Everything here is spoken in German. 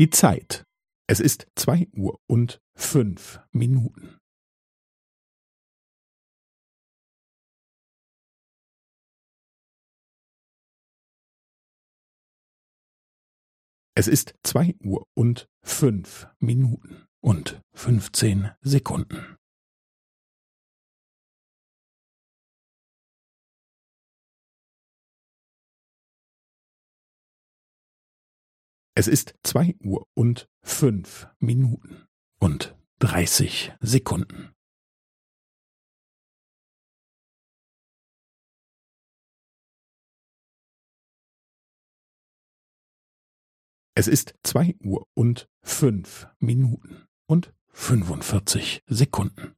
Die Zeit. Es ist zwei Uhr und fünf Minuten. Es ist zwei Uhr und fünf Minuten und fünfzehn Sekunden. Es ist zwei Uhr und fünf Minuten und dreißig Sekunden. Es ist zwei Uhr und fünf Minuten und fünfundvierzig Sekunden.